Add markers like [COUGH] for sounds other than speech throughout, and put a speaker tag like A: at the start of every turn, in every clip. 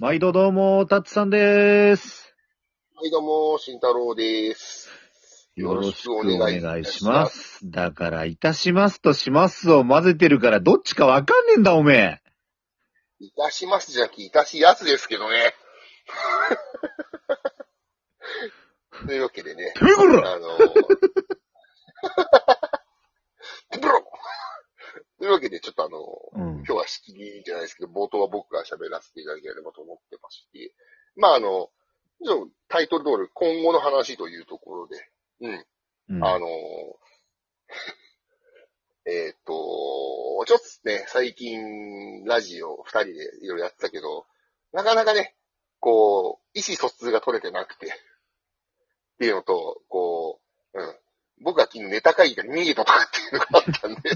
A: 毎度どうも、たつさんです。
B: はい、どうも、慎太郎です。
A: よろしくお願いします。だから、いたしますとしますを混ぜてるから、どっちかわかんねえんだ、おめえ。
B: いたしますじゃなくて、いたしやすですけどね。[LAUGHS] というわけでね。
A: てめえこら
B: あのブロ [LAUGHS] というわけで、ちょっとあの、
A: うん。
B: 今日は仕切りじゃないですけど、冒頭喋らせていただければと思ってまして、まああの、タイトル通り、今後の話というところで、うん。
A: うん
B: あの [LAUGHS] ーえっ、と、ちょっとね、最近、ラジオ二人でいろいろやってたけど、なかなかね、こう、意思疎通が取れてなくて、っていうのと、こう、うん。僕が昨日ネタ会議から逃げたとかっていうのがあったんで、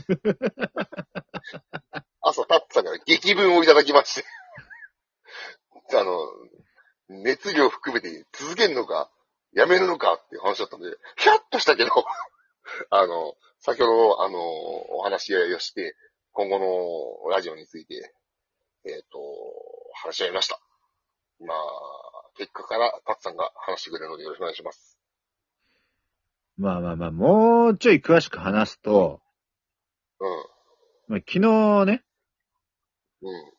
B: [LAUGHS] 朝、タッツさんから激文をいただきまして、あの、熱量含めて続けるのか、やめるのかっていう話だったんで、ヒャッとしたけど、[LAUGHS] あの、先ほど、あの、お話し合いをして、今後のラジオについて、えっ、と、話し合いました。まあ、結果から、タツさんが話してくれるのでよろしくお願いします。
A: まあまあまあ、もうちょい詳しく話すと、
B: う
A: まあ、昨日ね。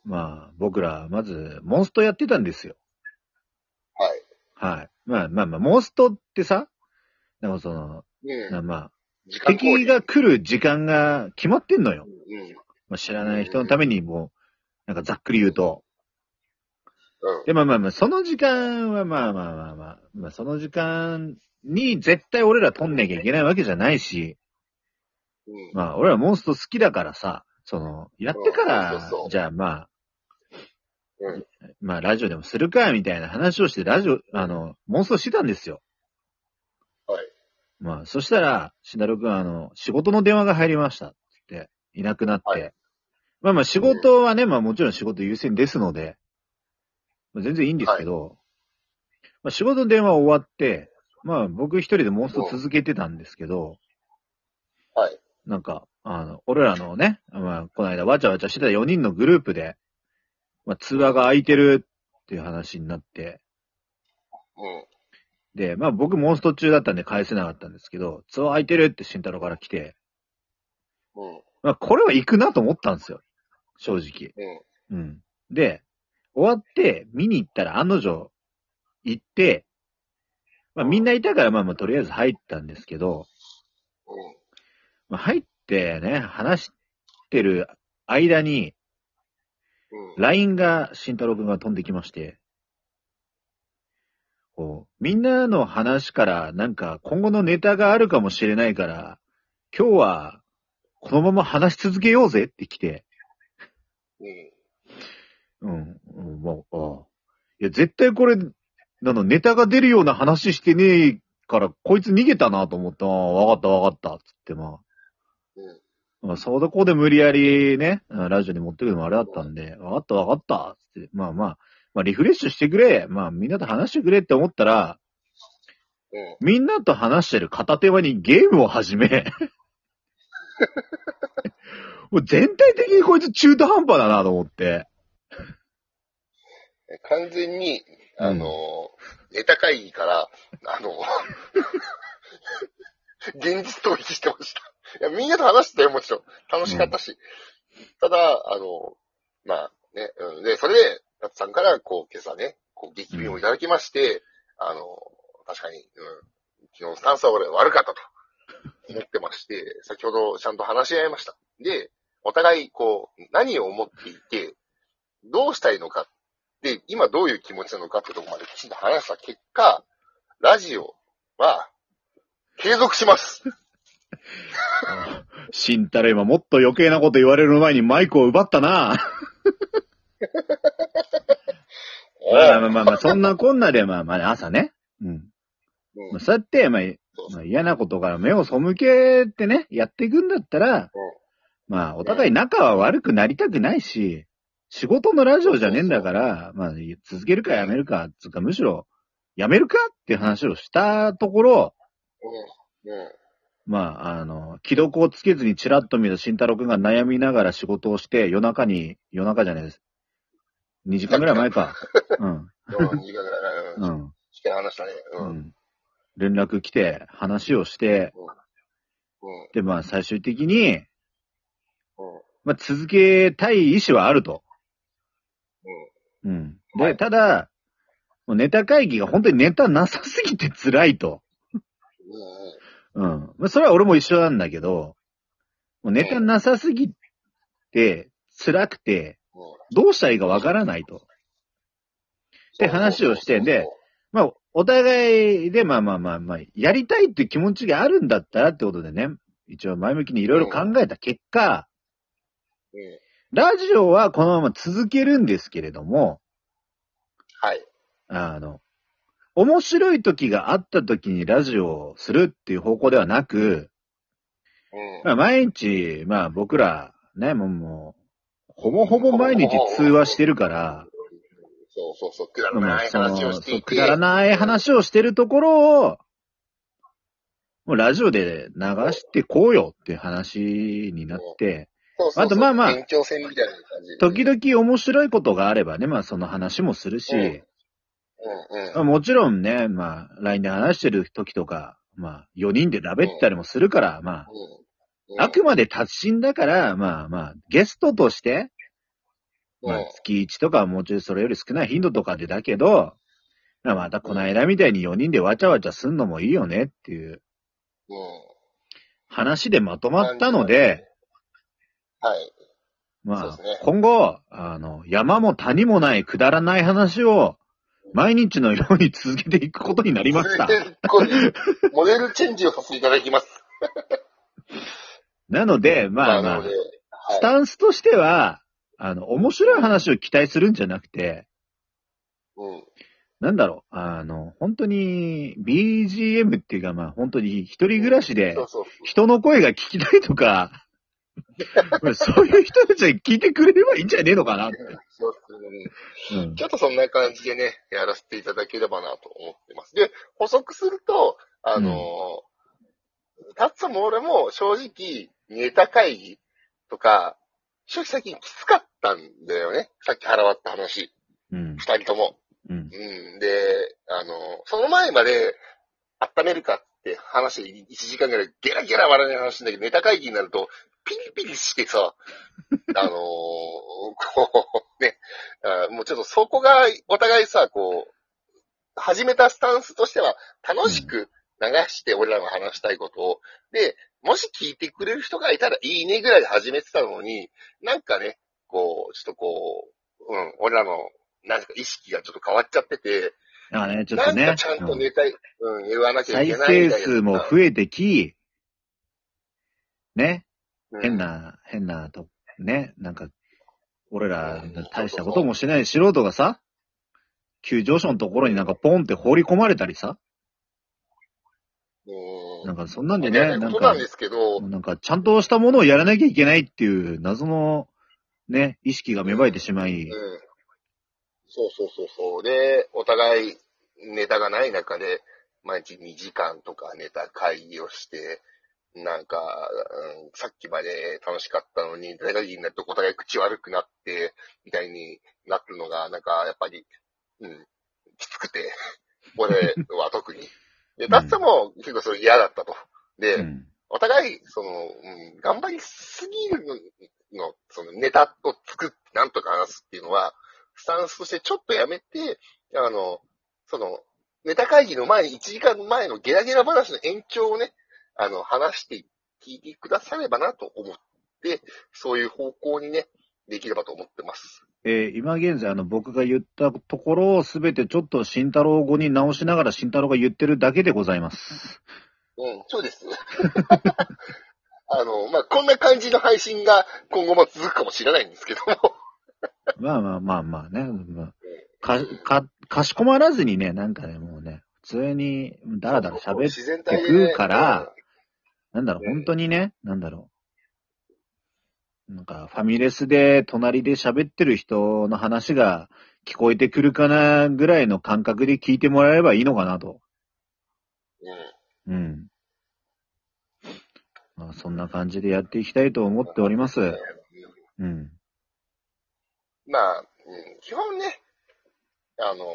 A: まあ、僕ら、まず、モンストやってたんですよ。
B: はい。
A: はい。まあまあまあ、モンストってさ、なんかその、
B: うん。
A: なまあ、
B: 時間通り
A: 敵が来る時間が決まってんのよ。
B: うん。
A: まあ、知らない人のためにもう、なんかざっくり言うと。
B: うん。
A: で、まあまあまあ、その時間はまあまあまあまあ、まあその時間に絶対俺ら取んなきゃいけないわけじゃないし、
B: うん。
A: まあ俺らモンスト好きだからさ、その、やってか
B: うん
A: ら
B: そうそう、
A: じゃあまあ、
B: うん。
A: まあラジオでもするか、みたいな話をして、ラジオ、あの、モンストしてたんですよ。
B: はい。
A: まあ、そしたら、しんだろくん、あの、仕事の電話が入りましたっていなくなって、
B: はい
A: まあまあ仕事はね、まあもちろん仕事優先ですので、まあ、全然いいんですけど、まあ仕事の電話終わって、まあ僕一人でモンスト続けてたんですけど、
B: はい。
A: なんか、あの、俺らのね、まあこの間わちゃわちゃしてた4人のグループで、まあ通話が空いてるっていう話になって、
B: うん。
A: で、まあ僕モンスト中だったんで返せなかったんですけど、通話空いてるって慎太郎から来て、
B: うん。
A: まあこれは行くなと思ったんですよ。正直。
B: うん。
A: うん。で、終わって見に行ったら案の定行って、まあみんないたからまあまあとりあえず入ったんですけど、
B: うん。
A: まあ入ってね、話してる間に、
B: うん。
A: LINE が慎太郎くんが飛んできまして、こう、みんなの話からなんか今後のネタがあるかもしれないから、今日はこのまま話し続けようぜって来て、
B: うん。
A: うん、うん、もう、ああ。いや、絶対これ、なの、ネタが出るような話してねえから、こいつ逃げたなと思って、ああ、わかったわかった、つって、ま
B: うん。
A: あ、まあ、そこで無理やりね、あラジオに持ってくるのもあれだったんで、わかったわかった、つって、まあまあ、まあリフレッシュしてくれ、まあみんなと話してくれって思ったら、
B: うん。
A: みんなと話してる片手間にゲームを始め、[LAUGHS] もう全体的にこいつ中途半端だなと思って、
B: 完全に、あの、ネタ会議から、あの、[LAUGHS] 現実逃避してました。いや、みんなと話してたよ、もちろん。楽しかったし。ただ、あの、まあね、うん、で、それで、タツさんから、こう、今朝ね、こう、激便をいただきまして、あの、確かに、うん、昨日のスタンスは俺悪かったと思ってまして、先ほどちゃんと話し合いました。で、お互い、こう、何を思っていて、どうしたいのかで、今どういう気持ちなのかってところまできちんと話した結果、ラジオは継続します。
A: 慎太郎今もっと余計なこと言われる前にマイクを奪ったな。ま [LAUGHS] あまあまあまあ、そんなこんなで、まあまあ朝ね。うん。
B: うん
A: まあ、そうやって、まあ、まあ、嫌なことから目を背けてね、やっていくんだったら、
B: うん
A: まあ、お互い仲は悪くなりたくないし、仕事のラジオじゃねえんだから、まあ、続けるかやめるか、つうか、むしろ、やめるかっていう話をしたところ、
B: うん。うん。
A: まあ、あの、既読をつけずにチラッと見た慎太郎くんが悩みながら仕事をして、夜中に、夜中じゃないです。2時間ぐらい前か。うん。
B: うん、2時間ぐらい。うん。
A: うん。
B: しっかり話したね。う。
A: うんん。連絡来て、話をして、
B: うん。
A: で、まあ最終的に、
B: うん。
A: まあ続けたい意思はあると。うん。で、
B: はい
A: ただ、もうネタ会議が本当にネタなさすぎて辛いと。
B: うん。
A: うん。まあそれは俺も一緒なんだけど、もうネタなさすぎて辛くて、
B: うん。
A: どうしたらいいかわからないと。で話をしてでまあ、お互いで、まあまあまあまあ、やりたいって気持ちがあるんだったらってことでね、一応前向きにいろいろ考えた結果、
B: うん。
A: ラジオはこのまま続けるんですけれども、
B: はい。
A: あの、面白い時があった時にラジオをするっていう方向ではなく、
B: うん。
A: まあ毎日、まあ僕ら、ね、もうもう、ほぼほぼ毎日通話してるから、
B: そうそうそう、くだら
A: ま
B: ない
A: あその
B: 話をしていて。
A: くだらない話をしてるところを、もうラジオで流してこうよっていう話になって、
B: そうそうそう
A: あとまあまあ
B: 延長戦みたいな感じ。
A: 時々面白いことがあればね、まあその話もするし、
B: うんうん
A: もちろんね、まあ LINE で話してる時とか、まあ4人でラベったりもするから、まあ、
B: うん。
A: あくまで達人だから、まあまあ、ゲストとして、まあ
B: うん
A: 月1とかもうちょいそれより少ない頻度とかでだけど、まあまたこの間みたいに4人でわちゃわちゃすんのもいいよねっていう
B: うん。
A: 話でまとまったので、
B: はい。
A: まあ今後、あの、山も谷もないくだらない話を、毎日のように続けていくことになりました。
B: これモデルチェンジをさせていただきます。
A: なので、まあまあ
B: なので、はい
A: スタンスとしては、あの、面白い話を期待するんじゃなくて、
B: うん。
A: なんだろう、あの、本当に BGM っていうかまあ本当に一人暮らしで
B: そうそう。
A: 人の声が聞きたいとか、[LAUGHS] そういう人たちは聞いてくれればいいんじゃねえのかなって。
B: そうですね
A: うん
B: ちょっとそんな感じでね、やらせていただければなと思ってます。で、補足すると、あのー、タッツも俺も正直、ネタ会議とか、正直最近きつかったんだよね。さっき腹割った話。
A: うん。
B: 二人とも。
A: うん。
B: うん。で、あの、その前まで、温めるかって話で1時間ぐらいゲラゲラ笑いな話なんだけど、ネタ会議になると、ピリピリしてさ、[LAUGHS] あのーこう、ね、あもうちょっとそこがお互いさ、こう、始めたスタンスとしては、楽しく流して俺らが話したいことを、で、もし聞いてくれる人がいたらいいねぐらいで始めてたのに、なんかね、こう、ちょっとこう、うん、俺らの、なんか意識がちょっと変わっちゃってて、
A: あね、ちょっ
B: なん
A: とね。
B: かちゃんとネタ、うん、言わなきゃい
A: 再
B: けないみたいな。
A: 生数も増えてき、ね、
B: うん
A: 変。な、変なと、ね、なんか、俺ら大したこともしない素人がさ、急上昇のところになんかポンって放り込まれたりさ、
B: うん。
A: なんかそんなんで
B: い
A: ね、なんか
B: なん
A: かちゃんとしたものをやらなきゃいけないっていう謎の、ね、意識が芽生えてしまい、
B: うん。そうそうそうそう。で、お互いネタがない中で、毎日2時間とかネタ会議をして、なんか、うん、さっきまで楽しかったのに、ネタ会議になるとお互い口悪くなって、みたいになってるのが、なんか、やっぱり、うん、きつくて、[LAUGHS] 俺は特に。で、ダッサも結構それ嫌だったと。で、
A: うん。
B: お互い、その、うん、頑張りすぎるのの、そのネタを作ってなんとか話すっていうのは、スタンスとしてちょっとやめて、あの、その、ネタ会議の前に、1時間前のゲラゲラ話の延長をね、あの、話して、聞いてくださればなと思って、そういう方向にね、できればと思ってます。
A: えー今現在、あの、僕が言ったところをすべてちょっと慎太郎語に直しながら慎太郎が言ってるだけでございます。
B: うん、そうです。[LAUGHS] あの、まあ、こんな感じの配信が今後も続くかもしれないんですけども。
A: まあまあまあまあね。まあ、か、か、かしこまらずにね、なんかね、もうね、普通にダラダラ喋ってくから、なんだろう、
B: うん
A: 本当にね、なんだろう。なんか、ファミレスで隣で喋ってる人の話が聞こえてくるかなぐらいの感覚で聞いてもらえればいいのかなと。
B: うん。
A: うん。まあ、そんな感じでやっていきたいと思っております。うん。
B: まあ、うん、基本ね、あの、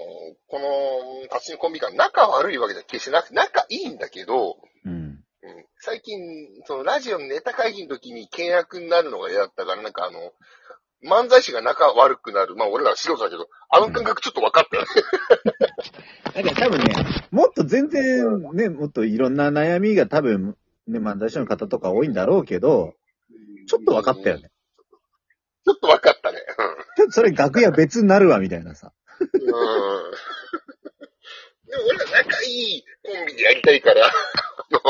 B: この、立ちコンビ間、仲悪いわけじゃ決してなくて、仲いいんだけど、
A: うん。
B: うん、最近、そのラジオのネタ会議の時に険悪になるのが嫌だったから、なんかあの、漫才師が仲悪くなる。まあ俺らは素人だけど、あの感覚ちょっと分かったよね。
A: だから多分ね、もっと全然ね、もっといろんな悩みが多分、ね、漫才師の方とか多いんだろうけど、ちょっと分かったよね。
B: ちょっと分かったね。
A: ちょっとそれ楽屋別になるわ、みたいなさ。
B: うん。でも俺ら仲いいコンビでやりたいから、あの、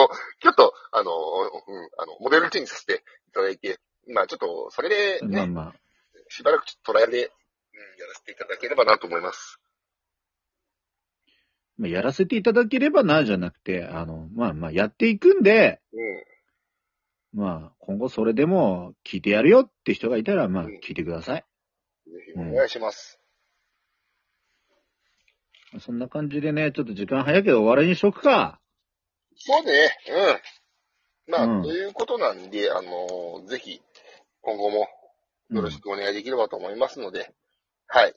B: ちょっと、あの、うん、あの、モデルチェンジさせていただいて、まあちょっと、それでね、
A: まあまあ。
B: しばらくちょっとトライアルで、うん、やらせていただければなと思います。
A: まあ、やらせていただければな、じゃなくて、あの、まあまあ、やっていくんで、
B: うん。
A: まあ、今後それでも聞いてやるよって人がいたら、まあ、聞いてください。
B: ぜひお願いします。
A: そんな感じでね、ちょっと時間早いけど終わりにしとくか。
B: そうね、うん。まあ、
A: うん
B: ということなんで、あのぜひ、今後もよろしくお願いできればと思いますので、はい。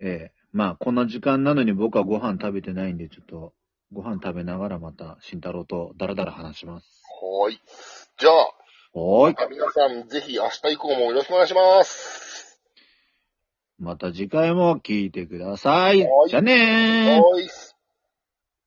A: ええまあ、こんな時間なのに僕はご飯食べてないんで、ちょっと、ご飯食べながらまた、慎太郎とダラダラ話します。
B: はーい。じゃあ、
A: はーい。
B: 皆さん、ぜひ明日以降もよろしくお願いします。
A: また次回も聞いてください
B: は。い
A: じゃあねー。
B: はーい。